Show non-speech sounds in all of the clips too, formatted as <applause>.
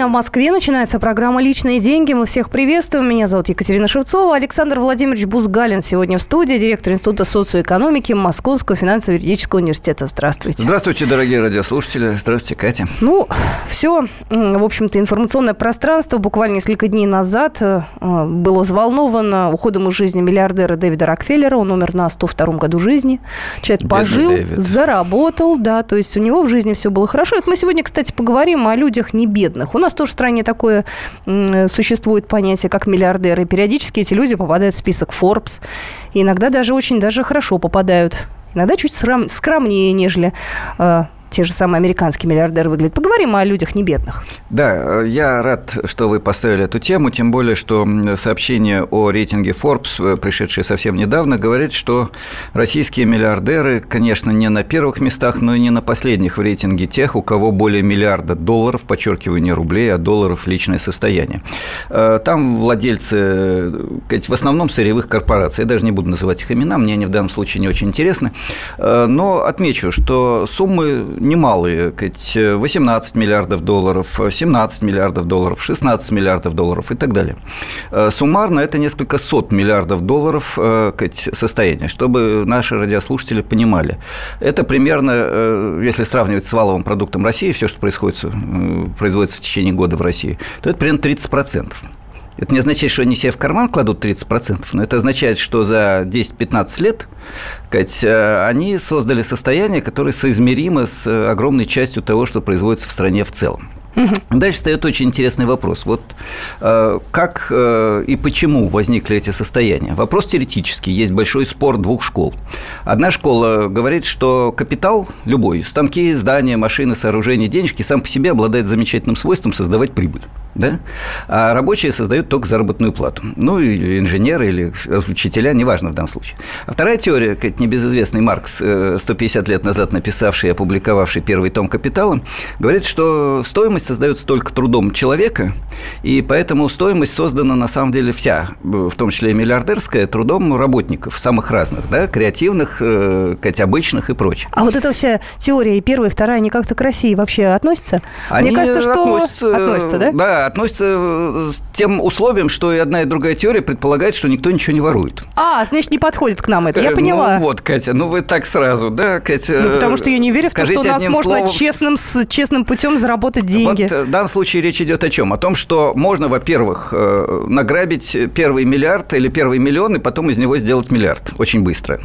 дня в Москве. Начинается программа «Личные деньги». Мы всех приветствуем. Меня зовут Екатерина Шевцова. Александр Владимирович Бузгалин сегодня в студии, директор Института социоэкономики Московского финансово-юридического университета. Здравствуйте. Здравствуйте, дорогие радиослушатели. Здравствуйте, Катя. Ну, все, в общем-то, информационное пространство буквально несколько дней назад э, было взволновано уходом из жизни миллиардера Дэвида Рокфеллера. Он умер на 102-м году жизни. Человек Бедный пожил, Дэвид. заработал, да, то есть у него в жизни все было хорошо. Это мы сегодня, кстати, поговорим о людях не бедных. У нас тоже в стране такое существует понятие, как миллиардеры. Периодически эти люди попадают в список Forbes. И иногда даже очень даже хорошо попадают. Иногда чуть скромнее, нежели э, те же самые американские миллиардеры выглядят. Поговорим о людях не бедных. Да, я рад, что вы поставили эту тему, тем более, что сообщение о рейтинге Forbes, э, пришедшее совсем недавно, говорит, что российские миллиардеры, конечно, не на первых местах, но и не на последних в рейтинге тех, у кого более миллиарда долларов, подчеркиваю, не рублей, а долларов личное состояние. Э, там владельцы, в основном сырьевых корпораций, я даже не буду называть их имена, мне они в данном случае не очень интересны, э, но отмечу, что суммы немалые, 18 миллиардов долларов, 17 миллиардов долларов, 16 миллиардов долларов и так далее. Э, суммарно это несколько сот миллиардов долларов э, состояние, чтобы наши радиослушатели понимали. Это примерно, э, если сравнивать с валовым продуктом России, все, что происходит, производится в течение года в России, то это примерно 30%. Это не означает, что они себе в карман кладут 30%, но это означает, что за 10-15 лет сказать, они создали состояние, которое соизмеримо с огромной частью того, что производится в стране в целом. Дальше встает очень интересный вопрос. Вот э, как э, и почему возникли эти состояния? Вопрос теоретический. Есть большой спор двух школ. Одна школа говорит, что капитал любой, станки, здания, машины, сооружения, денежки сам по себе обладает замечательным свойством создавать прибыль да? а рабочие создают только заработную плату. Ну, или инженеры, или учителя, неважно в данном случае. А вторая теория, как небезызвестный Маркс, 150 э, лет назад написавший и опубликовавший первый том «Капитала», говорит, что стоимость создается только трудом человека, и поэтому стоимость создана на самом деле вся, в том числе и миллиардерская, трудом работников самых разных, да, креативных, э, как обычных и прочих. А вот эта вся теория и первая, и вторая, они как-то к России вообще относятся? Они Мне кажется, что относятся, относятся да? Да, относится э, тем условием, что и одна, и другая теория предполагает, что никто ничего не ворует. А, значит, не подходит к нам это, я э, поняла. Ну вот, Катя, ну вы так сразу, да, Катя? Ну, потому что я не верю в то, что у нас можно словом... честным, с честным путем заработать деньги. Вот э, в данном случае речь идет о чем? О том, что можно, во-первых, награбить первый миллиард или первый миллион, и потом из него сделать миллиард очень быстро.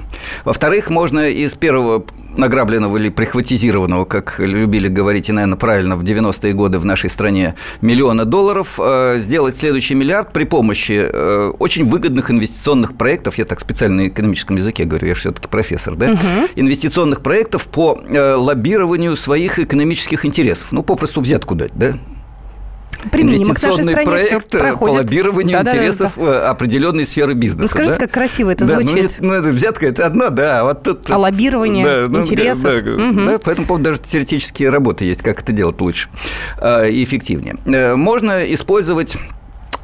Во-вторых, можно из первого награбленного или прихватизированного, как любили говорить, и, наверное, правильно, в 90-е годы в нашей стране, миллиона долларов, э, сделать следующий миллиард при помощи э, очень выгодных инвестиционных проектов, я так специально на экономическом языке говорю, я все-таки профессор, да, угу. инвестиционных проектов по э, лоббированию своих экономических интересов. Ну, попросту взятку дать, да, применимо к нашей стране проект все проходит. по лоббированию да, интересов да, да. определенной сферы бизнеса. Ну, скажите, да? как красиво это да, звучит. Ну, ну, взятка – это одно, да, а вот тут… А лоббирование да, ну, интересов. Да, угу. да, по этому поводу даже теоретические работы есть, как это делать лучше э, и эффективнее. Э, можно использовать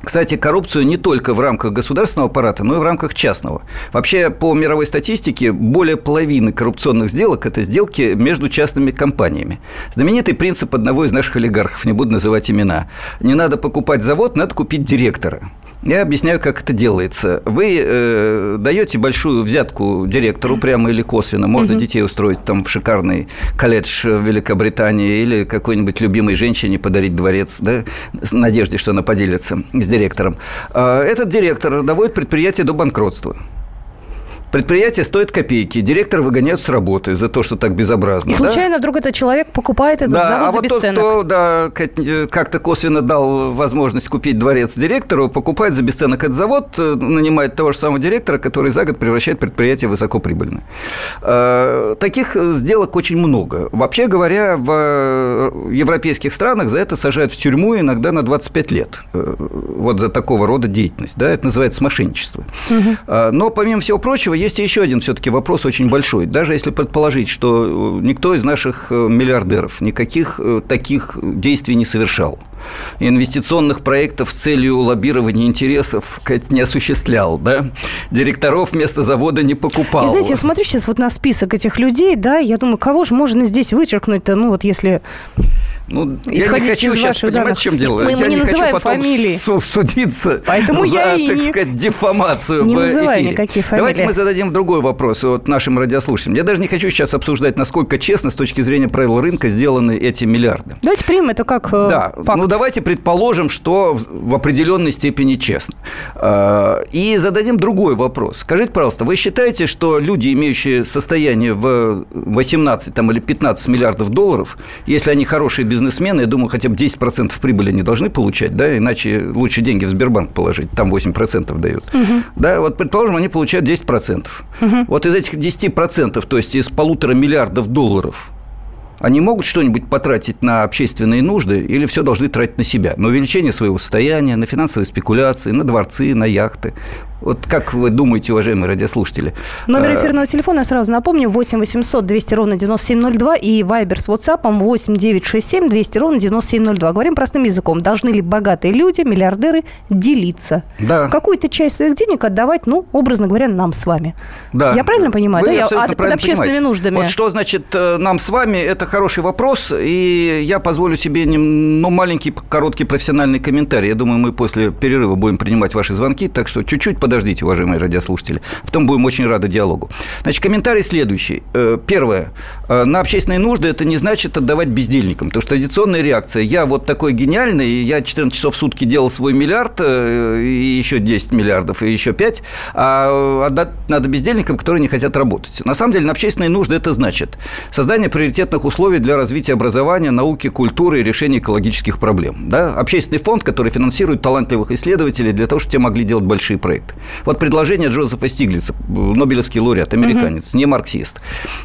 кстати, коррупцию не только в рамках государственного аппарата, но и в рамках частного. Вообще, по мировой статистике, более половины коррупционных сделок – это сделки между частными компаниями. Знаменитый принцип одного из наших олигархов, не буду называть имена. Не надо покупать завод, надо купить директора. Я объясняю, как это делается. Вы э, даете большую взятку директору прямо или косвенно. Можно угу. детей устроить там в шикарный колледж в Великобритании или какой-нибудь любимой женщине подарить дворец, да, с надеждой, что она поделится с директором. А этот директор доводит предприятие до банкротства. Предприятие стоит копейки, директор выгоняют с работы за то, что так безобразно. И случайно да? вдруг этот человек покупает этот да, завод а за вот бесценок. Тот, кто да, как-то косвенно дал возможность купить дворец директору, покупает за бесценок этот завод, э, нанимает того же самого директора, который за год превращает предприятие в высокоприбыльное. Э, таких сделок очень много. Вообще говоря, в европейских странах за это сажают в тюрьму иногда на 25 лет. Э, вот за такого рода деятельность. Да, это называется мошенничество. Угу. Но, помимо всего прочего, есть еще один все-таки вопрос очень большой. Даже если предположить, что э, никто из наших э, миллиардеров никаких э, таких действий не совершал, инвестиционных проектов с целью лоббирования интересов не осуществлял, да, директоров вместо завода не покупал. И знаете, я смотрю сейчас вот на список этих людей, да, я думаю, кого же можно здесь вычеркнуть-то, ну вот если Ну, я не хочу сейчас понимать, данных. чем дело. Мы, я мы не, не называем хочу потом фамилии. судиться Поэтому за, я и так не... сказать, дефамацию не в эфире. никакие фамилии. Давайте мы зададим другой вопрос вот нашим радиослушателям. Я даже не хочу сейчас обсуждать, насколько честно с точки зрения правил рынка сделаны эти миллиарды. Давайте примем это как э, Да, факт. ну давайте предположим, что в, в определенной степени честно. Э, И зададим другой вопрос. Скажите, пожалуйста, вы считаете, что люди, имеющие состояние в 18 там, или 15 миллиардов долларов, если они хорошие бизнесмены, я думаю, хотя бы 10% прибыли они должны получать, да, иначе лучше деньги в Сбербанк положить, там 8% дают. Да, вот предположим, они получают 10%. Вот из этих 10%, то есть из полутора миллиардов долларов, они могут что-нибудь потратить на общественные нужды или все должны тратить на себя? На увеличение своего состояния, на финансовые спекуляции, на дворцы, на яхты. Вот как вы думаете, уважаемые радиослушатели? Номер э, эфирного телефона, я сразу напомню, 8 800 200 ровно 9702 и Вайбер с WhatsApp 8 967 200 ровно 9702. Говорим простым языком. Должны ли богатые люди, миллиардеры, делиться? Да. Какую-то часть своих денег отдавать, ну, образно говоря, нам с вами. Да. Я правильно понимаю? Вы да? Я от- под правильно общественными понимаете. нуждами. Вот что значит э, нам с вами, это хороший вопрос, и я позволю себе ну, маленький короткий профессиональный комментарий. Я думаю, мы после перерыва будем принимать ваши звонки, так что чуть-чуть подождите, уважаемые радиослушатели. Потом будем очень рады диалогу. Значит, комментарий следующий. Э, Первое. Э, На общественные нужды это не значит отдавать бездельникам, потому что традиционная реакция «я вот такой гениальный, я 14 часов в сутки делал свой миллиард, э, и еще 10 миллиардов, и еще 5, а отдать надо бездельникам, которые не хотят работать». На самом деле, на общественные нужды это значит создание приоритетных условий для развития образования, науки, культуры и решения экологических проблем. Да? Общественный фонд, который финансирует талантливых исследователей для того, чтобы те могли делать большие проекты. Вот предложение Джозефа Стиглица, Нобелевский лауреат, американец, не марксист.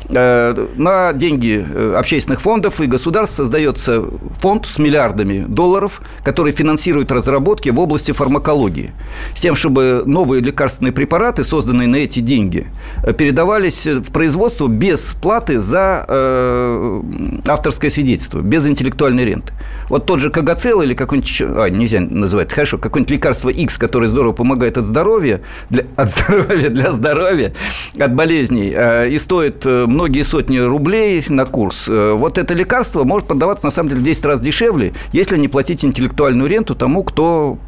Э, На деньги э, общественных фондов и государств создается фонд с миллиардами долларов, который финансирует разработки в области фармакологии, с тем, чтобы новые лекарственные препараты, созданные на эти деньги, э, передавались в производство без платы за э, авторское свидетельство, без интеллектуальной ренты. Вот тот же Кагацел или какой-нибудь а, нельзя называть, хорошо, какое-нибудь лекарство X, которое здорово помогает от здоровья, для, <laughs> от здоровья для здоровья, от болезней, э, и стоит э, многие сотни рублей на курс. Э, Вот это лекарство может продаваться, на самом деле, в 10 раз дешевле, если не платить интеллектуальную ренту тому, кто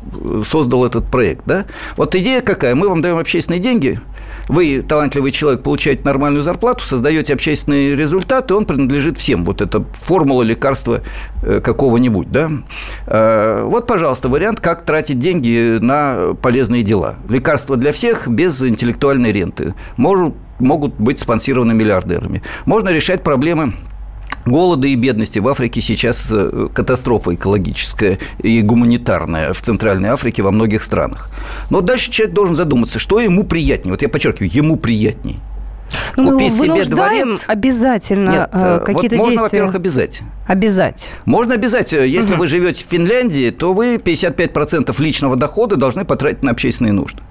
создал этот проект. Да? Вот идея какая? Мы вам даем общественные деньги, вы, талантливый человек, получаете нормальную зарплату, создаете общественный результат, и он принадлежит всем. Вот это формула лекарства э, какого-нибудь, да? Э, Вот, пожалуйста, вариант, как тратить деньги на полезные дела. Лекарства для всех без интеллектуальной ренты. Может, могут быть спонсированы миллиардерами. Можно решать проблемы голода и бедности. В Африке сейчас э, катастрофа экологическая и гуманитарная в Центральной Африке во многих странах. Но дальше человек должен задуматься, что ему приятнее. Вот я подчеркиваю, ему приятнее. Ну, мы Купить его себе дворец? обязательно Нет, э, э, какие-то вот можно, действия. во-первых, обязать. Обязать. Можно обязать. Если вы живете в Финляндии, то вы 55% личного дохода должны потратить на общественные нужды.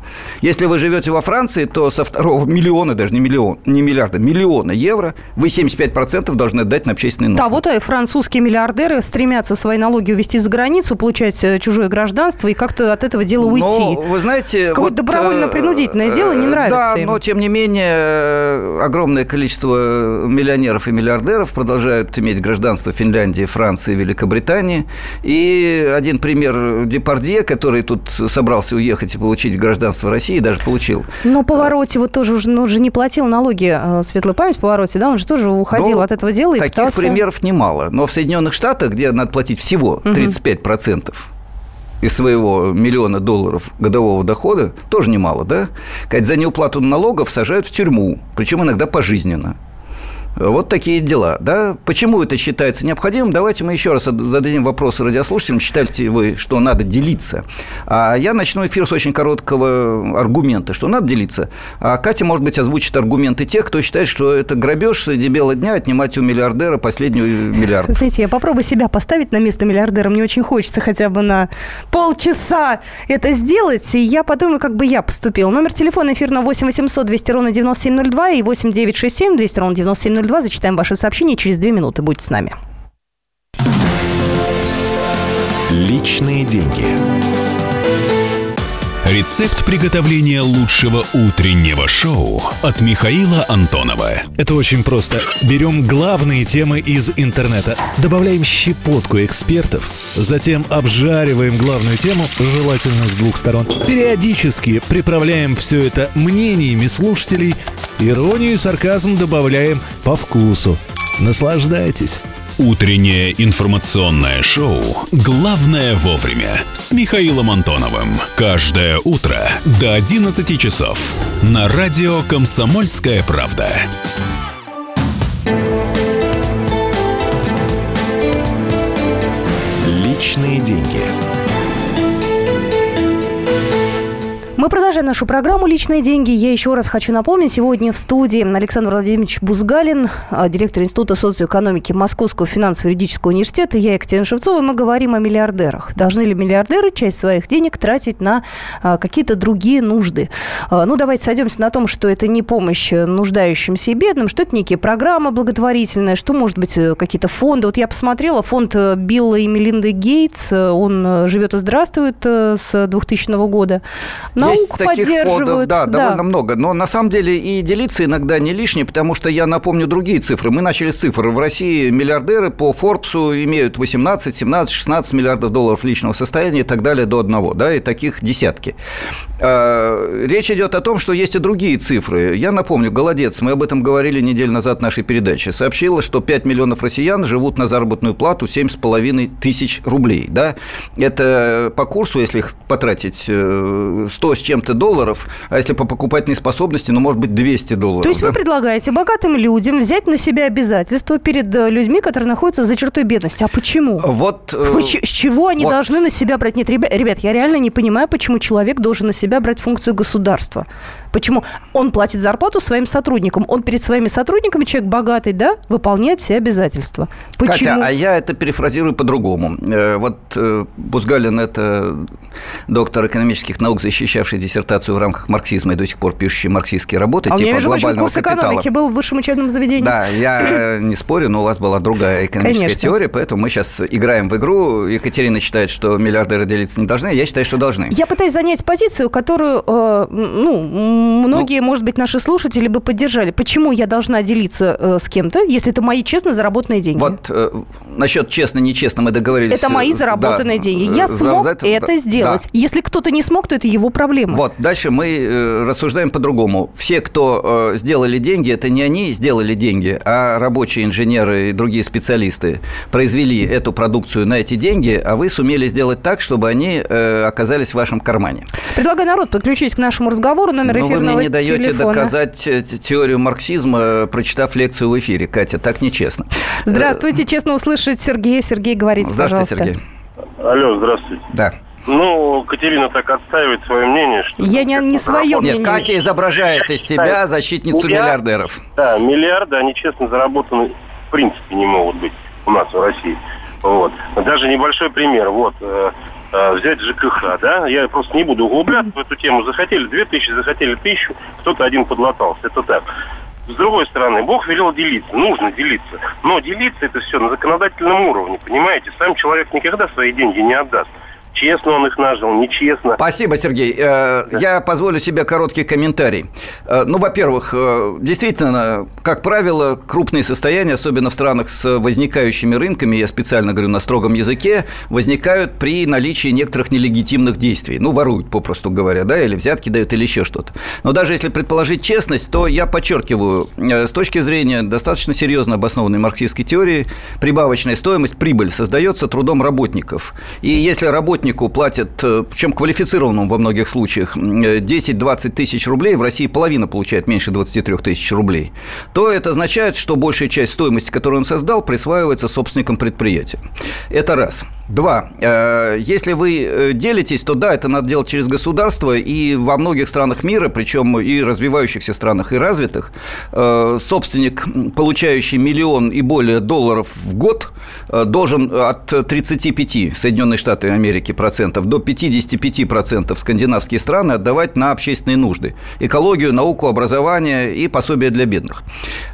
Если вы живете во Франции, то со второго миллиона, даже не миллион, не миллиарда, миллиона евро, вы 75% должны отдать на общественные нужды. Да, вот и французские миллиардеры стремятся свои налоги увезти за границу, получать э, чужое гражданство и как-то от этого дела уйти. Но, вы знаете... Какое-то добровольно-принудительное дело не э, нравится Да, им. но, тем не менее, э, огромное количество миллионеров и миллиардеров продолжают иметь гражданство Финляндии, Франции, Великобритании. И один пример Депардье, который тут собрался уехать и получить гражданство России, даже получил. Но Повороте вот тоже уже, ну, уже не платил налоги, э, светлая память Повороте, да, он же тоже уходил Ну, от этого дела и Таких пытался... примеров немало. Но в Соединенных Штатах, где надо платить всего 35% из своего миллиона долларов годового дохода, тоже немало, да? Сказать, за неуплату налогов сажают в тюрьму, причем иногда пожизненно. Вот такие дела, да? Почему это считается необходимым? Давайте мы еще раз зададим вопрос радиослушателям. Считаете вы, что надо делиться? А я начну эфир с очень короткого аргумента, что надо делиться. А Катя, может быть, озвучит аргументы тех, кто считает, что это грабеж среди бела дня отнимать у миллиардера последнюю миллиард. Знаете, я попробую себя поставить на место миллиардера. Мне очень хочется хотя бы на полчаса это сделать. И я подумаю, как бы я поступил. Номер телефона эфирного 8 800 200 ровно 9702 и 8 967 200 ровно 9702. Зачитаем ваши сообщения через две минуты. Будьте с нами. Личные деньги. Рецепт приготовления лучшего утреннего шоу от Михаила Антонова. Это очень просто. Берем главные темы из интернета, добавляем щепотку экспертов, затем обжариваем главную тему, желательно с двух сторон. Периодически приправляем все это мнениями слушателей, иронию и сарказм добавляем по вкусу. Наслаждайтесь. Утреннее информационное шоу «Главное вовремя» с Михаилом Антоновым. Каждое утро до 11 часов на радио «Комсомольская правда». Личные деньги. Мы продолжаем нашу программу «Личные деньги». Я еще раз хочу напомнить, сегодня в студии Александр Владимирович Бузгалин, а, директор Института социоэкономики Московского финансово-юридического университета. Я Екатерина Шевцова. Мы говорим о миллиардерах. Должны ли миллиардеры часть своих денег тратить на а, какие-то другие нужды? А, ну, давайте сойдемся на том, что это не помощь нуждающимся и бедным, что это некие программы благотворительные, что, может быть, э, какие-то фонды. Вот я посмотрела, фонд э, Билла и Мелинды Гейтс, э, он живет и здравствует с 2000 года. На есть таких фондов, да, да, довольно много. Но на самом деле и делиться иногда не лишнее, потому что я напомню другие цифры. Мы начали с цифр. В России миллиардеры по Форбсу имеют 18, 17, 16 миллиардов долларов личного состояния и так далее до одного. Да, и таких десятки. А, речь идет о том, что есть и другие цифры. Я напомню, Голодец, мы об этом говорили неделю назад в нашей передаче, сообщила, что 5 миллионов россиян живут на заработную плату 7,5 тысяч рублей. Да? Это по курсу, если их потратить 100 э, с чем-то долларов, а если по покупательной способности, ну, может быть, 200 долларов. То есть да? вы предлагаете богатым людям взять на себя обязательства перед э, людьми, которые находятся за чертой бедности. А почему? Вот... Э, с чего они вот. должны на себя брать? Нет, ребят, ребят, я реально не понимаю, почему человек должен на себя брать функцию государства. Почему? Он платит зарплату своим сотрудникам. Он перед своими сотрудниками, человек богатый, да, выполняет все обязательства. Почему? Катя, а я это перефразирую по-другому. Э, вот э, Бузгалин – это доктор экономических наук, защищавший диссертацию в рамках марксизма и до сих пор пишущий марксистские работы, а типа у меня, глобального прочим, курс капитала. экономики был в высшем учебном заведении. Да, я <clears throat> не спорю, но у вас была другая экономическая Конечно. теория, поэтому мы сейчас играем в игру. Екатерина считает, что миллиардеры делиться не должны, я считаю, что должны. Я пытаюсь занять позицию, которую, э, ну, многие, ну, может быть, наши слушатели бы поддержали. Почему я должна делиться э, с кем-то, если это мои честно заработанные деньги? Вот э, насчет честно-нечестно мы договорились. Это мои э, заработанные да, деньги. Я смог за это, это сделать. Да. Если кто-то не смог, то это его проблема. Вот, дальше мы э, рассуждаем по-другому. Все, кто э, сделали деньги, это не они сделали деньги, а рабочие инженеры и другие специалисты произвели эту продукцию на эти деньги, а вы сумели сделать так, чтобы они э, оказались в вашем кармане. Предлагаю народ подключить к нашему разговору. Номер эфирного вы мне не даете телефона. доказать теорию марксизма, прочитав лекцию в эфире. Катя, так нечестно. Здравствуйте, честно услышать Сергея. Сергей, говорите, здравствуйте, пожалуйста. Сергей. Алло, здравствуйте. Да. Ну, Катерина так отстаивает свое мнение, что... Я не, не свое мнение. Нет, Катя изображает из себя защитницу Миллиард, миллиардеров. Да, миллиарды, они честно заработаны в принципе не могут быть у нас в России. Вот. Даже небольшой пример. Вот, э, э, взять ЖКХ, да, я просто не буду углубляться в эту тему. Захотели 2000, захотели тысячу, кто-то один подлатался. Это так. С другой стороны, Бог велел делиться, нужно делиться. Но делиться это все на законодательном уровне, понимаете? Сам человек никогда свои деньги не отдаст честно он их нажил, нечестно. Спасибо, Сергей. Э, да. Я позволю себе короткий комментарий. Э, ну, во-первых, э, действительно, как правило, крупные состояния, особенно в странах с возникающими рынками, я специально говорю на строгом языке, возникают при наличии некоторых нелегитимных действий. Ну, воруют, попросту говоря, да, или взятки дают, или еще что-то. Но даже если предположить честность, то я подчеркиваю, с точки зрения достаточно серьезно обоснованной марксистской теории, прибавочная стоимость, прибыль создается трудом работников. И если работник работнику платят, э, причем квалифицированному во многих случаях, 10-20 тысяч рублей, в России половина получает меньше 23 тысяч рублей, то это означает, что большая часть стоимости, которую он создал, присваивается собственникам предприятия. Это раз. Два. Э, если вы э, делитесь, то да, это надо делать через государство, и во многих странах мира, причем и развивающихся странах, и развитых, собственник, получающий миллион и более долларов в год, должен от 35 Соединенные Штаты Америки процентов до 55 процентов скандинавские страны отдавать на общественные нужды. Экологию, науку, образование и пособие для бедных.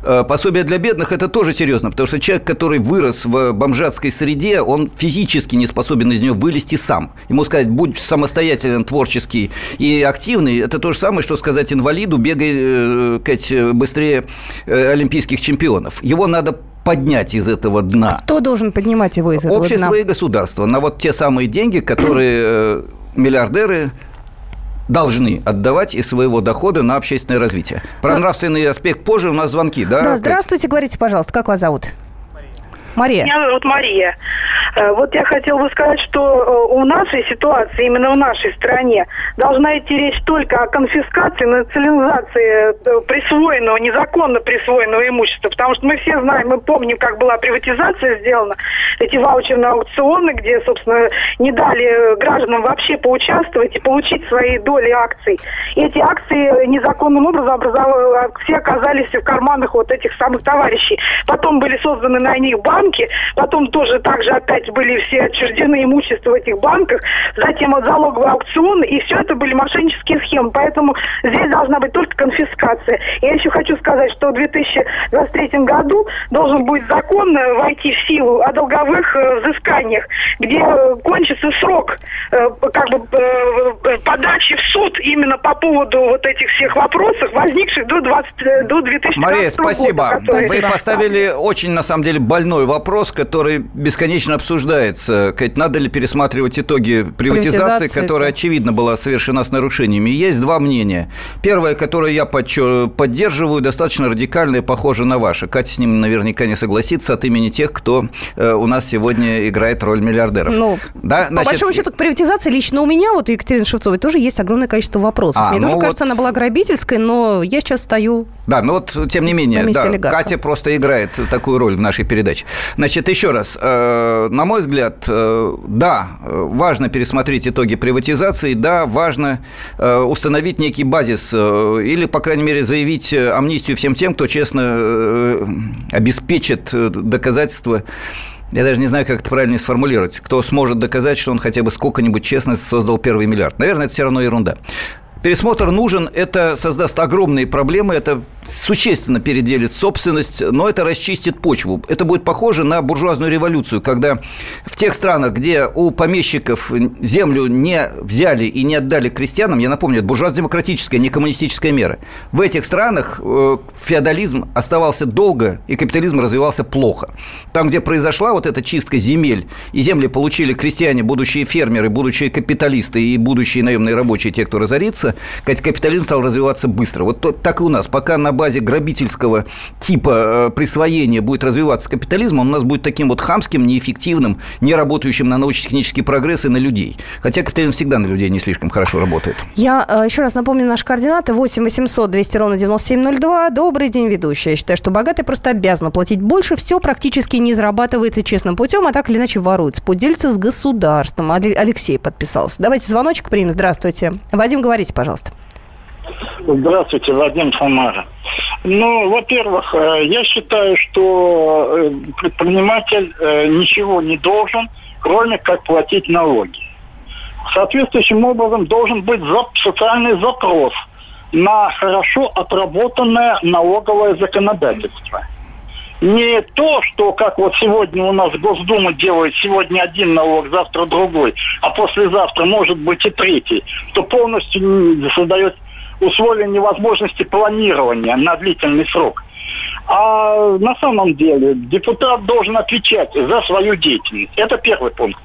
Э, пособие для бедных – это тоже серьезно, потому что человек, который вырос в бомжатской среде, он физически физически не способен из нее вылезти сам. Ему сказать, будь самостоятельный, творческий и активный, это то же самое, что сказать инвалиду, бегай э, быстрее э, олимпийских чемпионов. Его надо поднять из этого дна. Кто должен поднимать его из этого Общество дна? и государство. На вот те самые деньги, которые э, миллиардеры должны отдавать из своего дохода на общественное развитие. Про Ну, нравственный аспект позже у нас звонки, да? Да, здравствуйте, говорите, пожалуйста, как вас зовут? Мария. Меня зовут Мария. Э, Вот я хотела бы сказать, что э, у нашей ситуации, именно в нашей стране, должна идти речь только о конфискации, национализации э, присвоенного, незаконно присвоенного имущества. Потому что мы все знаем, мы помним, как была приватизация сделана, эти ваучерные аукционы, где, собственно, не дали гражданам вообще поучаствовать и получить свои доли акций. И эти акции незаконным образом образовали, все оказались в карманах вот этих самых товарищей. Потом были созданы на них банки, потом тоже также опять были все отчуждены имущество в этих банках, затем вот залоговые аукционы, и все это были мошеннические схемы. Поэтому здесь должна быть только конфискация. Я еще хочу сказать, что в 2023 году должен будет закон э, войти в силу о долговых э, взысканиях, где э, кончится срок как бы подачи в суд именно по поводу вот этих всех вопросов, возникших до 20, э, до 2020 Мария, спасибо. года. который- Вы поставили очень, на самом деле, больной вопрос, который бесконечно обсуждается. Кать, надо ли пересматривать итоги приватизации, которая, да. очевидно, была совершена с нарушениями. Есть два мнения. Первое, которое я поддерживаю, достаточно радикальное, похоже на ваше. Катя с ним наверняка не согласится от имени тех, кто э, у нас сегодня играет роль миллиардеров. Ну, да? По большому счету, к приватизации лично у меня, вот у Екатерины Шевцовой, тоже есть огромное количество вопросов. А, Мне ну тоже вот- кажется, она была грабительской, но я сейчас стою... Да, но вот тем не менее, да, олигарха. Катя просто играет такую роль в нашей передаче. Значит, еще раз, э, на мой взгляд, э, да, э, важно пересмотреть итоги приватизации, да, важно э, установить некий базис или, по крайней мере, заявить амнистию всем тем, кто честно обеспечит доказательства я даже не знаю, как это правильно сформулировать. Кто сможет доказать, что он хотя бы сколько-нибудь честно создал первый миллиард? Наверное, это все равно ерунда. Пересмотр нужен, это создаст огромные проблемы, это существенно переделит собственность, но это расчистит почву. Это будет похоже на буржуазную революцию, когда в тех странах, где у помещиков землю не взяли и не отдали крестьянам, я напомню, это буржуазно-демократическая, не коммунистическая мера, в этих странах э, феодализм оставался долго, и капитализм развивался плохо. Там, где произошла вот эта чистка земель, и земли получили крестьяне, будущие фермеры, будущие капиталисты и будущие наемные рабочие, те, кто разорится, капитализм стал развиваться быстро. Вот так и у нас. Пока на базе грабительского типа э, присвоения будет развиваться капитализм, он у нас будет таким вот хамским, неэффективным, не работающим на научно-технический прогресс и на людей. Хотя капитализм всегда на людей не слишком хорошо работает. Я э, еще раз напомню наши координаты. 8 800 200 ровно 9702. Добрый день, ведущая. Я считаю, что богатый просто обязан платить больше. Все практически не зарабатывается честным путем, а так или иначе воруется. Путь делится с государством. Але- Алексей подписался. Давайте звоночек примем. Здравствуйте. Вадим, говорите, пожалуйста. Здравствуйте, Вадим Самара. Ну, во-первых, э, я считаю, что э, предприниматель э, ничего не должен, кроме как платить налоги. Соответствующим образом должен быть социальный запрос на хорошо отработанное налоговое законодательство. Не то, что как вот сегодня у нас Госдума делает сегодня один налог, завтра другой, а послезавтра может быть и третий, что полностью создает условия невозможности планирования на длительный срок. А на самом деле депутат должен отвечать за свою деятельность. Это первый пункт.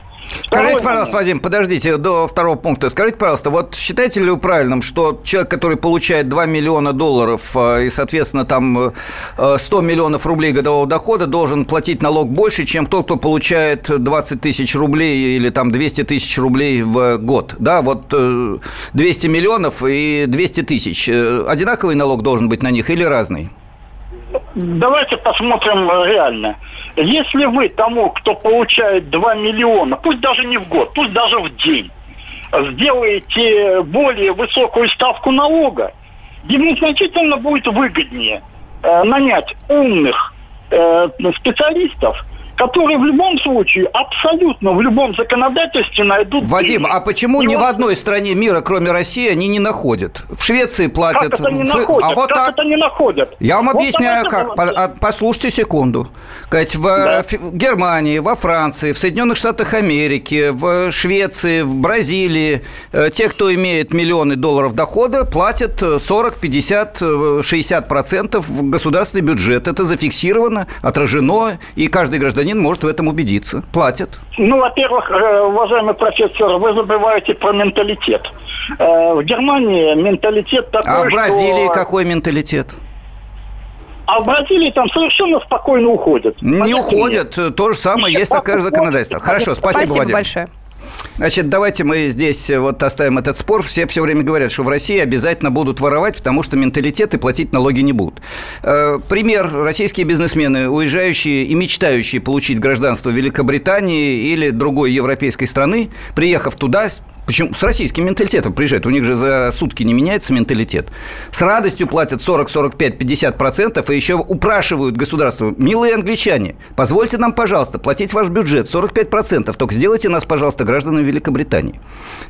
Скажите, пожалуйста. Вадим, подождите до второго пункта. Скажите, пожалуйста, вот считаете ли вы правильным, что человек, который получает 2 миллиона долларов э, и, соответственно, там э, 100 миллионов рублей годового дохода, должен платить налог больше, чем тот, кто получает 20 тысяч рублей или там 200 тысяч рублей в год? Да, вот э, 200 миллионов и 200 тысяч. Э, Одинаковый налог должен быть на них или разный? Давайте посмотрим э, реально. Если вы тому, кто получает 2 миллиона, пусть даже не в год, пусть даже в день, сделаете более высокую ставку налога, ему значительно будет выгоднее э, нанять умных э, специалистов, которые в любом случае, абсолютно в любом законодательстве найдут... Вадим, деньги. а почему И ни вот в одной стране мира, кроме России, они не находят? В Швеции платят... Как это не в- находят? А вот как так... это не находят? Я вам Вот объясняю, как. По- а, Послушайте секунду. Кать, в Да. э, Германии, во Франции, в Соединенных Штатах Америки, в Швеции, в Бразилии э, те, кто имеет миллионы долларов дохода, платят э, 40, 50, э, 60 процентов в государственный бюджет. Это зафиксировано, отражено, и каждый гражданин может в этом убедиться. Платят. Ну, во-первых, э, уважаемый профессор, вы забываете про менталитет. Э, В Германии менталитет такой, А в Бразилии что... какой менталитет? А в Бразилии там совершенно спокойно уходят. Не мне. уходят. То же самое, есть такое законодательство. Хорошо, спасибо, Спасибо Вадим. большое. Значит, давайте мы здесь э, вот оставим этот спор. Все все время говорят, что в России обязательно будут воровать, потому что менталитет и платить налоги не будут. Э, Пример. Российские бизнесмены, уезжающие и мечтающие получить гражданство Великобритании или другой европейской страны, приехав туда, Почему? С российским менталитетом приезжают. У них же за сутки не меняется менталитет. С радостью платят 40, 45, 50 процентов и еще упрашивают государство. Милые англичане, позвольте нам, пожалуйста, платить ваш бюджет 45 процентов. Только сделайте нас, пожалуйста, гражданами Великобритании.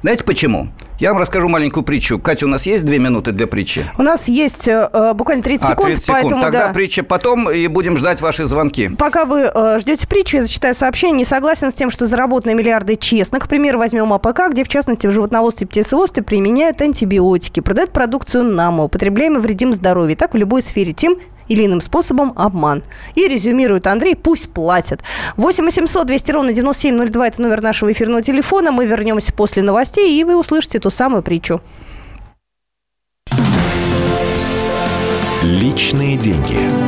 Знаете почему? Я вам расскажу маленькую притчу. Катя, у нас есть две минуты для притчи? У нас есть э, э, буквально 30 а, секунд, 30 секунд. поэтому Тогда да. притча потом, и будем ждать ваши звонки. Пока вы э, ждете притчу, я зачитаю сообщение. Не согласен с тем, что заработанные миллиарды честно. К примеру, возьмем АПК, где, в частности, в животноводстве и птицеводстве применяют антибиотики, продают продукцию нам, употребляем и вредим здоровью. Так в любой сфере тем или иным способом обман. И резюмирует Андрей, пусть платят. 8 800 200 ровно 9702 – это номер нашего эфирного телефона. Мы вернемся после новостей, и вы услышите ту самую притчу. Личные деньги.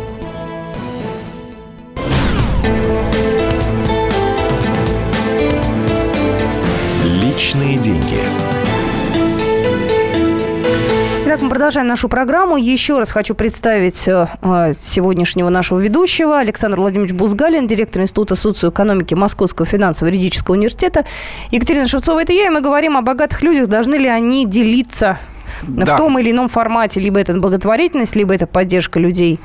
Личные деньги. Итак, мы продолжаем нашу программу. Еще раз хочу представить э, э, сегодняшнего нашего ведущего Александр Владимирович Бузгалин, директор Института социоэкономики Московского финансово-юридического университета. Екатерина Шевцова, это я, и мы говорим о богатых людях, должны ли они делиться Да. в том или ином формате. Либо это благотворительность, либо это поддержка людей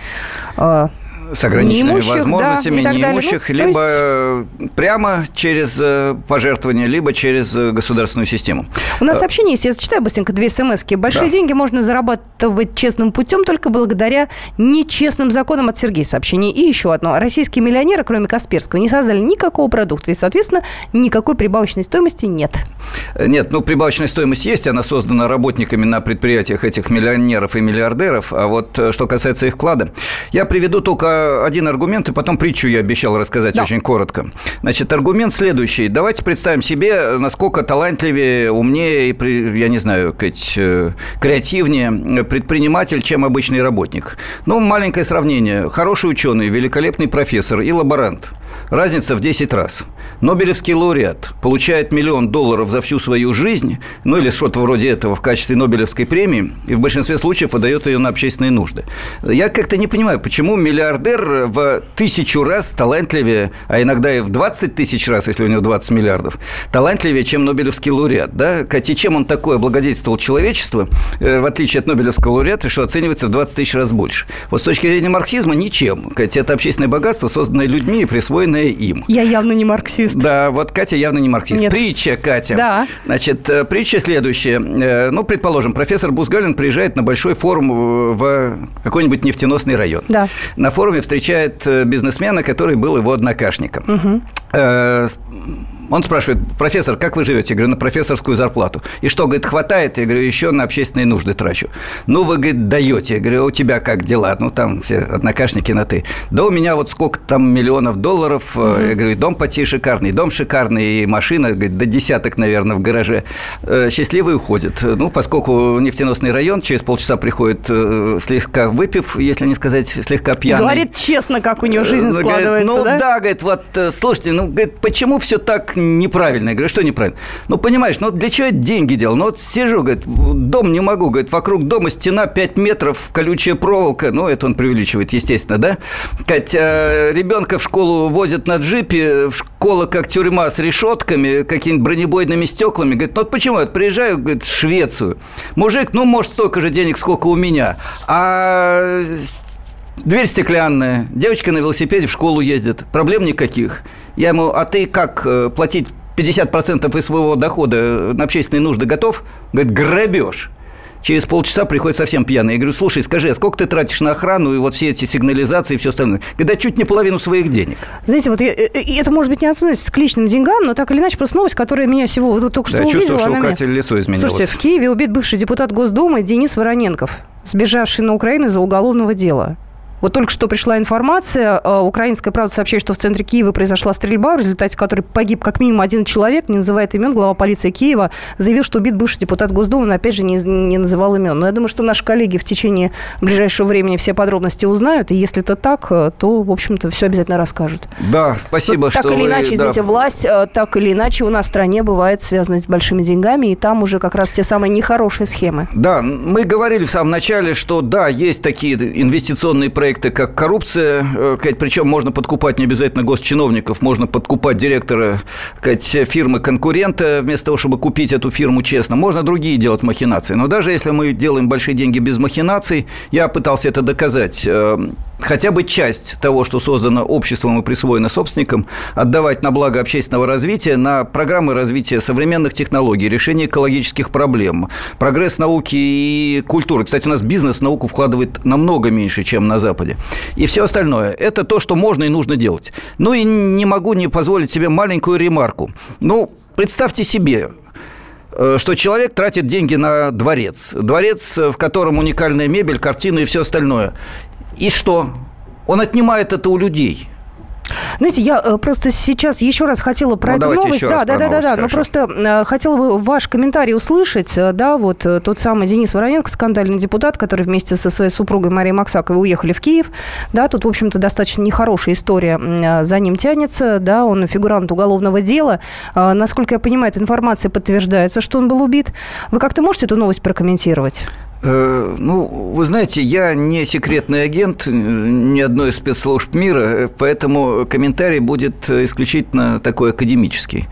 э, с ограниченными Неимущих, да, возможностями, далее. неимущих, Ну, либо э, прямо через э, пожертвования, либо через э, государственную систему. У нас сообщение есть, я зачитаю быстренько две смс -ки. Большие Да. деньги можно зарабатывать честным путем только благодаря нечестным законам от Сергея сообщение. И еще одно. Российские миллионеры, кроме Касперского, не создали никакого продукта. И, соответственно, никакой прибавочной стоимости нет. Нет, ну прибавочная стоимость есть, она создана работниками на предприятиях этих миллионеров и миллиардеров, а вот э, что касается их вклада, я приведу только один аргумент, и потом притчу я обещал рассказать Да. очень коротко. Значит, аргумент следующий. Давайте представим себе, насколько талантливее, умнее и, я не знаю, э, креативнее предприниматель, чем обычный работник. Ну, маленькое сравнение. Хороший ученый, великолепный профессор и лаборант. Разница в 10 раз. Нобелевский лауреат получает миллион долларов за всю свою жизнь, ну или что-то вроде этого в качестве Нобелевской премии, и в большинстве случаев выдает ее на общественные нужды. Я как-то не понимаю, почему миллиардер в тысячу раз талантливее, а иногда и в 20 тысяч раз, если у него 20 миллиардов, талантливее, чем Нобелевский лауреат. Да? Катя, чем он такое облагодетельствовал человечество, э, в отличие от Нобелевского лауреата, что оценивается в 20 тысяч раз больше? Вот с точки зрения марксизма ничем. Катя, это общественное богатство, созданное людьми и присвоенное им. Я явно не марксист. Да, вот Катя явно не марксист. Нет. Притча, Катя. Да. Значит, э, притча следующая. Э, Ну, предположим, профессор Бузгалин приезжает на большой форум в какой-нибудь нефтеносный район. Да. На форуме встречает э, бизнесмена, который был его однокашником. Э, Он спрашивает, профессор, как вы живете? Я говорю, на профессорскую зарплату. И что, говорит, хватает? Я говорю, еще на общественные нужды трачу. Ну, вы, говорит, даете. Я говорю, «А у тебя как дела? Ну, там все однокашники на ты. Да у меня вот сколько там миллионов долларов. Угу. Я говорю, дом почти шикарный, дом шикарный, и машина, говорит, до десяток, наверное, в гараже. Э, счастливый уходит. Ну, поскольку нефтеносный район, через полчаса приходит э, слегка выпив, если не сказать слегка пьяный. Говорит честно, как у него жизнь складывается, говорит, ну, да? да, говорит, вот, слушайте, ну, говорит, почему все так неправильно. Я говорю, что неправильно? Ну, понимаешь, ну, для чего я деньги делал? Ну, вот сижу, говорит, дом не могу, говорит, вокруг дома стена 5 метров, колючая проволока. Ну, это он преувеличивает, естественно, да? Говорит, э, ребенка в школу возят на джипе, в школа как тюрьма с решетками, какими-нибудь бронебойными стеклами. Говорит, ну, вот почему? Я приезжаю, говорит, в Швецию. Мужик, ну, может, столько же денег, сколько у меня. А Дверь стеклянная, девочка на велосипеде в школу ездит, проблем никаких. Я ему, а ты как э, платить 50% из своего дохода на общественные нужды готов? Говорит, грабеж. Через полчаса приходит совсем пьяный. Я говорю, слушай, скажи, а сколько ты тратишь на охрану и вот все эти сигнализации и все остальное? Когда чуть не половину своих денег. Знаете, вот я, э, это, может быть, не относится к личным деньгам, но так или иначе, просто новость, которая меня всего вот, только что да, увидела. чувствую, что у Кати меня... лицо изменилось. Слушайте, в Киеве убит бывший депутат Госдумы Денис Вороненков, сбежавший на Украину из-за уголовного дела. Вот только что пришла информация. Э, украинская правда сообщает, что в центре Киева произошла стрельба, в результате которой погиб как минимум один человек. Не называет имен. Глава полиции Киева заявил, что убит бывший депутат Госдумы, но опять же не, не называл имен. Но я думаю, что наши коллеги в течение ближайшего времени все подробности узнают. И если это так, э, то, в общем-то, все обязательно расскажут. Да, спасибо, вот, что Так или вы, иначе, извините, да. власть э, так или иначе у нас в стране бывает связана с большими деньгами, и там уже как раз те самые нехорошие схемы. Да, мы говорили в самом начале, что да, есть такие инвестиционные проекты, как коррупция, э, причем можно подкупать не обязательно госчиновников, можно подкупать директора фирмы конкурента вместо того, чтобы купить эту фирму честно. Можно другие делать махинации. Но даже если мы делаем большие деньги без махинаций, я пытался это доказать э, хотя бы часть того, что создано обществом и присвоено собственникам, отдавать на благо общественного развития, на программы развития современных технологий, решения экологических проблем, прогресс науки и культуры. Кстати, у нас бизнес в науку вкладывает намного меньше, чем на Западе. И все остальное – это то, что можно и нужно делать. Ну и не могу не позволить себе маленькую ремарку. Ну, представьте себе, э, что человек тратит деньги на дворец. Дворец, в котором уникальная мебель, картины и все остальное. И что? Он отнимает это у людей. Знаете, я э, просто сейчас еще раз хотела про ну, эту новость. да, да, да, да, да. Но просто э, хотела бы ваш комментарий услышать. Э, да, вот тот самый Денис Вороненко, скандальный депутат, который вместе со своей супругой Марией Максаковой уехали в Киев. Да, тут, в общем-то, достаточно нехорошая история за ним тянется. Да, он фигурант уголовного дела. Насколько я понимаю, эта информация подтверждается, что он был убит. Вы как-то можете эту новость прокомментировать? Ну, вы знаете, я не секретный агент ни одной из спецслужб мира, поэтому комментарий будет исключительно такой академический.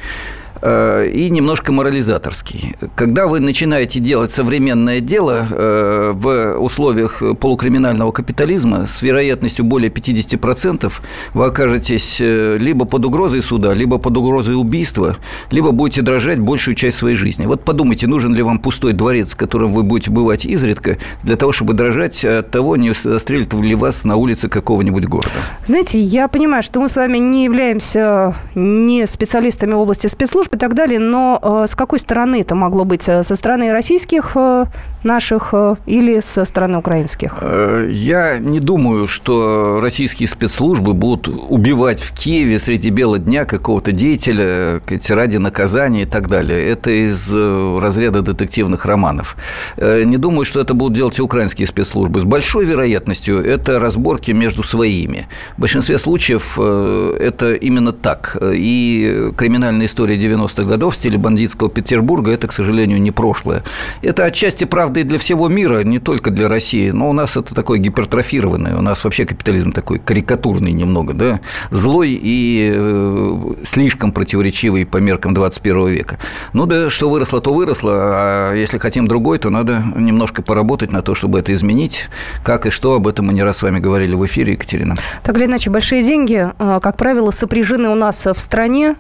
Э, и немножко морализаторский. Когда вы начинаете делать современное дело э, в условиях полукриминального капитализма с вероятностью более 50%, вы окажетесь э, либо под угрозой суда, либо под угрозой убийства, либо будете дрожать большую часть своей жизни. Вот подумайте, нужен ли вам пустой дворец, в котором вы будете бывать изредка, для того, чтобы дрожать от того, не застрелит ли вас на улице какого-нибудь города. Знаете, я понимаю, что мы с вами не являемся не специалистами в области спецслужб, и так далее. Но э, с какой стороны это могло быть? Э, со стороны российских э, наших или со стороны украинских? Я не думаю, что российские спецслужбы будут убивать в Киеве среди бела дня какого-то деятеля ради наказания и так далее. Это из разряда детективных романов. Не думаю, что это будут делать и украинские спецслужбы. С большой вероятностью это разборки между своими. В большинстве случаев это именно так. И криминальная история 90-х годов в стиле бандитского Петербурга – это, к сожалению, не прошлое. Это отчасти правда и для всего мира, не только для России, но у нас это такой гипертрофированный, у нас вообще капитализм такой карикатурный немного, да, злой и э, слишком противоречивый по меркам 21 века. Ну да, что выросло, то выросло, а если хотим другой, то надо немножко поработать на то, чтобы это изменить. Как и что, об этом мы не раз с вами говорили в эфире, Екатерина. Так или иначе, большие деньги, э, как правило, сопряжены у нас в стране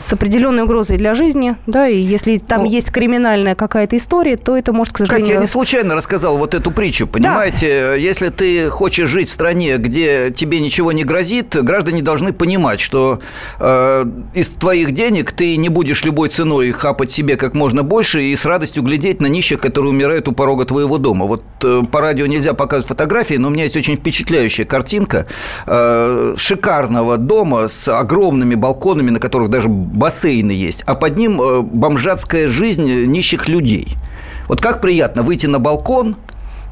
с определенной угрозой для жизни, да, и если там ну, есть криминальная какая-то история, то это может, к сожалению... Катя, я не случайно рассказал вот эту притчу, понимаете? Да. Если ты хочешь жить в стране, где тебе ничего не грозит, граждане должны понимать, что э, из твоих денег ты не будешь любой ценой хапать себе как можно больше и с радостью глядеть на нищих, которые умирают у порога твоего дома. Вот э, по радио нельзя показывать фотографии, но у меня есть очень впечатляющая картинка э, шикарного дома с огромными балконами, на которых даже бассейны есть, а под ним э, бомжатская жизнь нищих людей. Вот как приятно выйти на балкон,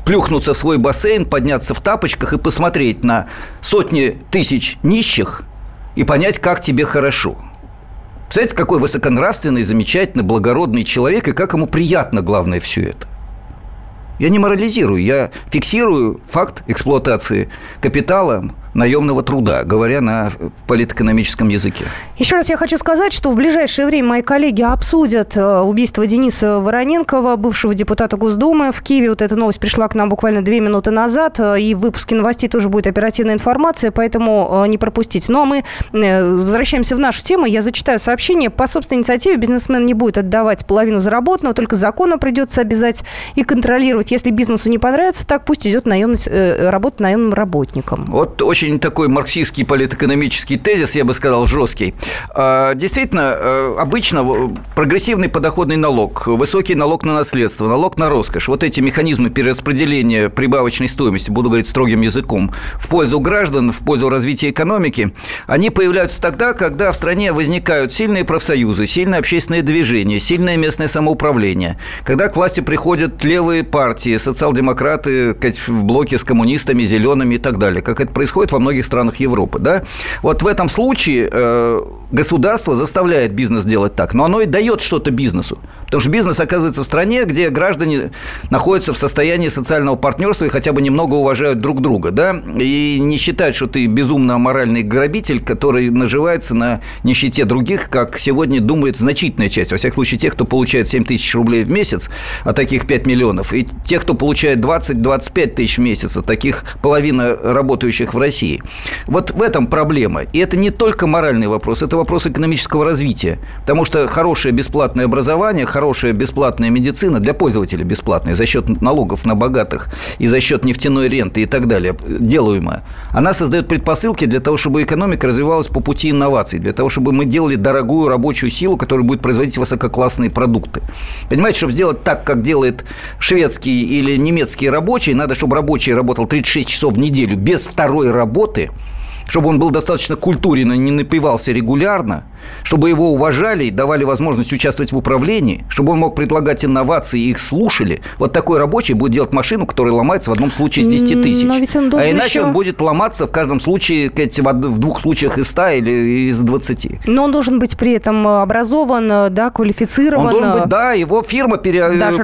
плюхнуться в свой бассейн, подняться в тапочках и посмотреть на сотни тысяч нищих и понять, как тебе хорошо. Представляете, какой высоконравственный, замечательный, благородный человек, и как ему приятно, главное, все это. Я не морализирую, я фиксирую факт эксплуатации капитала наемного труда, говоря на политэкономическом языке. Еще раз я хочу сказать, что в ближайшее время мои коллеги обсудят э, убийство Дениса Вороненкова, бывшего депутата Госдумы. В Киеве вот эта новость пришла к нам буквально две минуты назад, э, и в выпуске новостей тоже будет оперативная информация, поэтому э, не пропустите. Ну а мы возвращаемся в нашу тему. Я зачитаю сообщение. По собственной инициативе бизнесмен не будет отдавать половину заработанного, только законно придется обязать и контролировать. Если бизнесу не понравится, так пусть идет наемность, работа наемным работником. Вот очень очень такой марксистский политэкономический тезис, я бы сказал, жесткий. А, действительно, э, обычно прогрессивный подоходный налог, высокий налог на наследство, налог на роскошь, вот эти механизмы перераспределения прибавочной стоимости, буду говорить строгим языком, в пользу граждан, в пользу развития экономики, они появляются тогда, когда в стране возникают сильные профсоюзы, сильное общественное движение, сильное местное самоуправление, когда к власти приходят левые партии, социал-демократы в блоке с коммунистами, зелеными и так далее, как это происходит во многих странах Европы. Да? Вот в этом случае э, государство заставляет бизнес делать так, но оно и дает что-то бизнесу. Потому что бизнес оказывается в стране, где граждане находятся в состоянии социального партнерства и хотя бы немного уважают друг друга, да, и не считают, что ты безумно аморальный грабитель, который наживается на нищете других, как сегодня думает значительная часть, во всяком случае, тех, кто получает 7 тысяч рублей в месяц, а таких 5 миллионов, и тех, кто получает 20-25 тысяч в месяц, а таких половина работающих в России. Вот в этом проблема. И это не только моральный вопрос, это вопрос экономического развития. Потому что хорошее бесплатное образование, хорошая бесплатная медицина для пользователя бесплатная за счет налогов на богатых и за счет нефтяной ренты и так далее, делаемая, она создает предпосылки для того, чтобы экономика развивалась по пути инноваций, для того, чтобы мы делали дорогую рабочую силу, которая будет производить высококлассные продукты. Понимаете, чтобы сделать так, как делает шведский или немецкий рабочий, надо, чтобы рабочий работал 36 часов в неделю без второй работы – чтобы он был достаточно культурен и не напивался регулярно – чтобы его уважали и давали возможность участвовать в управлении, чтобы он мог предлагать инновации и их слушали. Вот такой рабочий будет делать машину, которая ломается в одном случае из 10 тысяч. Но ведь он а иначе еще... он будет ломаться в каждом случае, в двух случаях из 100 или из 20. Но он должен быть при этом образован, да, квалифицирован. Он должен быть, да, его фирма пере...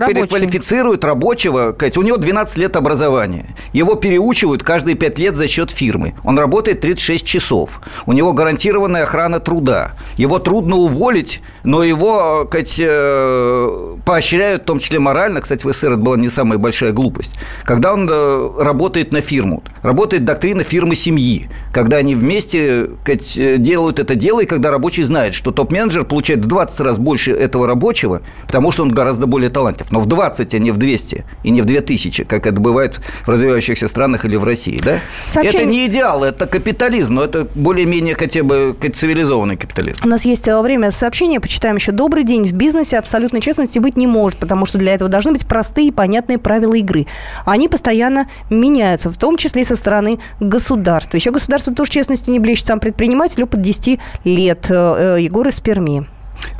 переквалифицирует рабочего. У него 12 лет образования. Его переучивают каждые 5 лет за счет фирмы. Он работает 36 часов. У него гарантированная охрана труда. Его трудно уволить, но его, кстати, э, поощряют, в том числе морально. Кстати, в СССР это была не самая большая глупость. Когда он э, работает на фирму, работает доктрина фирмы семьи, когда они вместе кстати, делают это дело, и когда рабочий знает, что топ-менеджер получает в 20 раз больше этого рабочего, потому что он гораздо более талантлив. Но в 20, а не в 200 и не в 2000, как это бывает в развивающихся странах или в России. Да? Сообщение... Это не идеал, это капитализм, но это более-менее хотя бы цивилизованный капитализм. У нас есть э, время сообщения, почитаем еще. Добрый день. В бизнесе абсолютной честности быть не может, потому что для этого должны быть простые и понятные правила игры. Они постоянно меняются, в том числе и со стороны государства. Еще государство тоже честностью не блещет. Сам предприниматель опыт 10 лет. Э, э, Егор из Перми.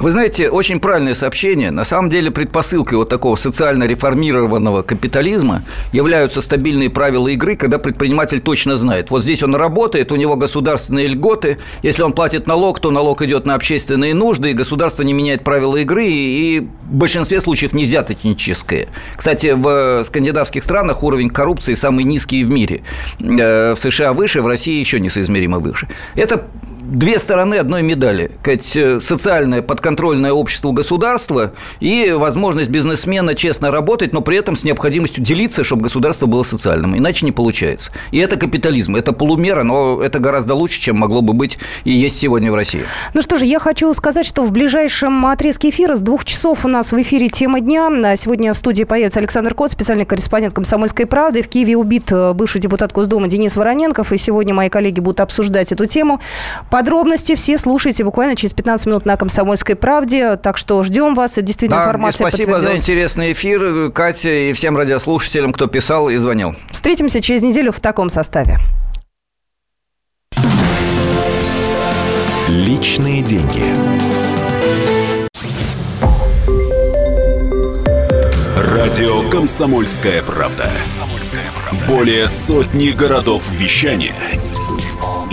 Вы знаете, очень правильное сообщение. На самом деле предпосылкой вот такого социально реформированного капитализма являются стабильные правила игры, когда предприниматель точно знает, вот здесь он работает, у него государственные льготы, если он платит налог, то налог идет на общественные нужды, и государство не меняет правила игры, и в большинстве случаев не взяточническое. Кстати, в скандинавских странах уровень коррупции самый низкий в мире. Э, в США выше, в России еще несоизмеримо выше. Это две стороны одной медали. Сказать, социальное подконтрольное общество государства и возможность бизнесмена честно работать, но при этом с необходимостью делиться, чтобы государство было социальным. Иначе не получается. И это капитализм. Это полумера, но это гораздо лучше, чем могло бы быть и есть сегодня в России. Ну что же, я хочу сказать, что в ближайшем отрезке эфира с двух часов у нас в эфире тема дня. Сегодня в студии появится Александр Кот, специальный корреспондент «Комсомольской правды». В Киеве убит э, бывший депутат Госдумы Денис Вороненков. И сегодня мои коллеги будут обсуждать эту тему. Подробности все слушайте буквально через 15 минут на «Комсомольской правде». Так что ждем вас. Действительно да, информация Спасибо за интересный эфир, Катя, и всем радиослушателям, кто писал и звонил. Встретимся через неделю в таком составе. Личные деньги. Радио «Комсомольская правда». Более сотни городов вещания